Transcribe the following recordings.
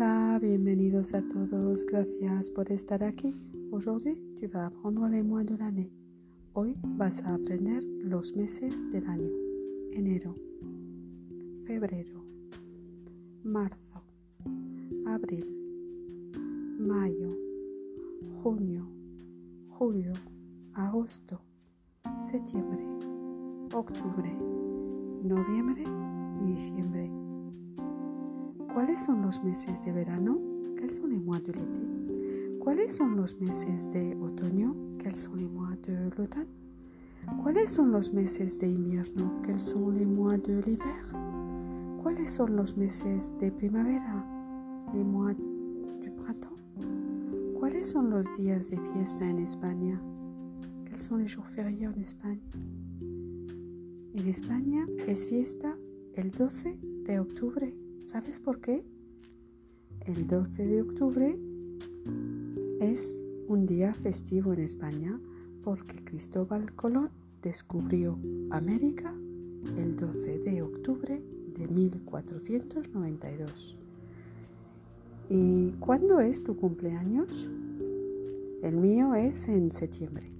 Hola, bienvenidos a todos. Gracias por estar aquí. Aujourd'hui, tu vas apprendre les mois de l'année. Hoy vas a aprender los meses del año. Enero, febrero, marzo, abril, mayo, junio, julio, agosto, septiembre, octubre, noviembre y diciembre. ¿Cuáles son los meses de verano? Quels sont les mois de l'été? ¿Cuáles son los meses de otoño? Quels sont les mois de l'automne? ¿Cuáles son los meses de invierno? Quels sont les mois de l'hiver? ¿Cuáles son los meses de primavera? Les mois du printemps? ¿Cuáles son los días de fiesta en España? Quels sont les jours fériés en Espagne? En España es fiesta el 12 de octubre. ¿Sabes por qué? El 12 de octubre es un día festivo en España porque Cristóbal Colón descubrió América el 12 de octubre de 1492. ¿Y cuándo es tu cumpleaños? El mío es en septiembre.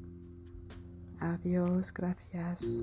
Adiós, gracias.